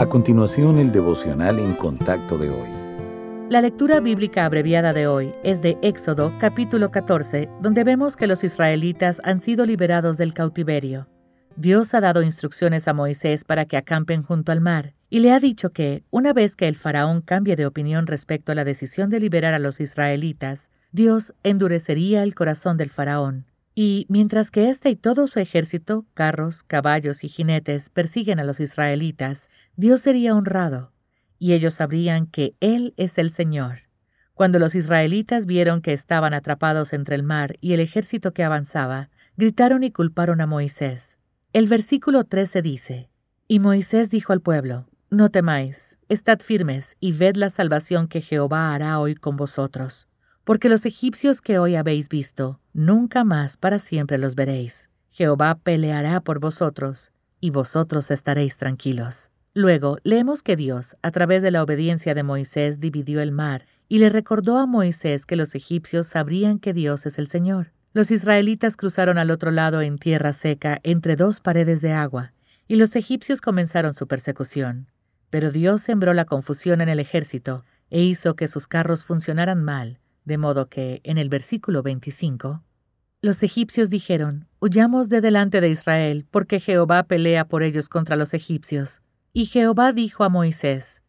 A continuación, el devocional en contacto de hoy. La lectura bíblica abreviada de hoy es de Éxodo capítulo 14, donde vemos que los israelitas han sido liberados del cautiverio. Dios ha dado instrucciones a Moisés para que acampen junto al mar, y le ha dicho que, una vez que el faraón cambie de opinión respecto a la decisión de liberar a los israelitas, Dios endurecería el corazón del faraón. Y mientras que éste y todo su ejército, carros, caballos y jinetes, persiguen a los israelitas, Dios sería honrado, y ellos sabrían que Él es el Señor. Cuando los israelitas vieron que estaban atrapados entre el mar y el ejército que avanzaba, gritaron y culparon a Moisés. El versículo 13 dice, Y Moisés dijo al pueblo, No temáis, estad firmes y ved la salvación que Jehová hará hoy con vosotros, porque los egipcios que hoy habéis visto, nunca más para siempre los veréis. Jehová peleará por vosotros, y vosotros estaréis tranquilos. Luego leemos que Dios, a través de la obediencia de Moisés, dividió el mar, y le recordó a Moisés que los egipcios sabrían que Dios es el Señor. Los israelitas cruzaron al otro lado en tierra seca entre dos paredes de agua, y los egipcios comenzaron su persecución. Pero Dios sembró la confusión en el ejército e hizo que sus carros funcionaran mal, de modo que, en el versículo 25, los egipcios dijeron, Huyamos de delante de Israel, porque Jehová pelea por ellos contra los egipcios. Y Jehová dijo a Moisés,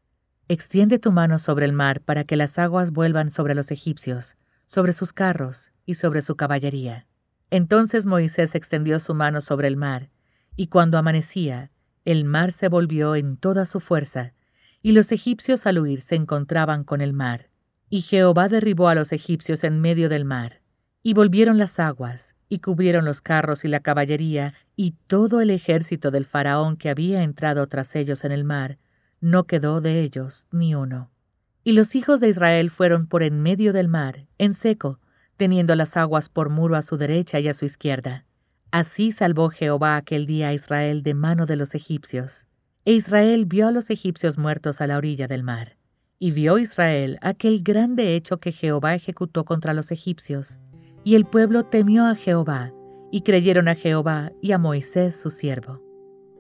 Extiende tu mano sobre el mar para que las aguas vuelvan sobre los egipcios, sobre sus carros y sobre su caballería. Entonces Moisés extendió su mano sobre el mar, y cuando amanecía, el mar se volvió en toda su fuerza, y los egipcios al huir se encontraban con el mar. Y Jehová derribó a los egipcios en medio del mar, y volvieron las aguas, y cubrieron los carros y la caballería, y todo el ejército del faraón que había entrado tras ellos en el mar, no quedó de ellos ni uno. Y los hijos de Israel fueron por en medio del mar, en seco, teniendo las aguas por muro a su derecha y a su izquierda. Así salvó Jehová aquel día a Israel de mano de los egipcios. E Israel vio a los egipcios muertos a la orilla del mar. Y vio Israel aquel grande hecho que Jehová ejecutó contra los egipcios. Y el pueblo temió a Jehová, y creyeron a Jehová y a Moisés su siervo.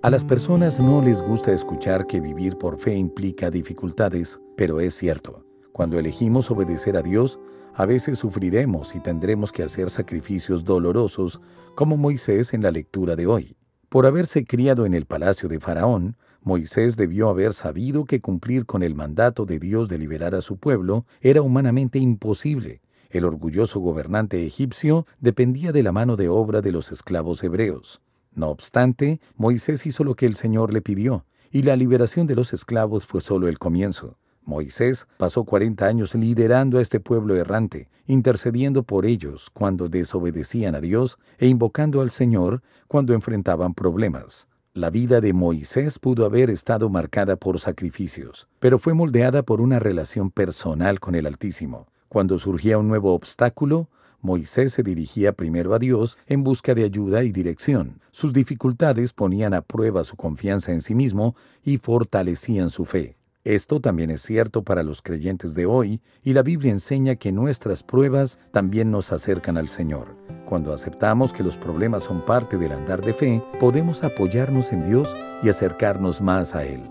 A las personas no les gusta escuchar que vivir por fe implica dificultades, pero es cierto. Cuando elegimos obedecer a Dios, a veces sufriremos y tendremos que hacer sacrificios dolorosos, como Moisés en la lectura de hoy. Por haberse criado en el palacio de Faraón, Moisés debió haber sabido que cumplir con el mandato de Dios de liberar a su pueblo era humanamente imposible. El orgulloso gobernante egipcio dependía de la mano de obra de los esclavos hebreos. No obstante, Moisés hizo lo que el Señor le pidió, y la liberación de los esclavos fue solo el comienzo. Moisés pasó 40 años liderando a este pueblo errante, intercediendo por ellos cuando desobedecían a Dios e invocando al Señor cuando enfrentaban problemas. La vida de Moisés pudo haber estado marcada por sacrificios, pero fue moldeada por una relación personal con el Altísimo. Cuando surgía un nuevo obstáculo, Moisés se dirigía primero a Dios en busca de ayuda y dirección. Sus dificultades ponían a prueba su confianza en sí mismo y fortalecían su fe. Esto también es cierto para los creyentes de hoy y la Biblia enseña que nuestras pruebas también nos acercan al Señor. Cuando aceptamos que los problemas son parte del andar de fe, podemos apoyarnos en Dios y acercarnos más a Él.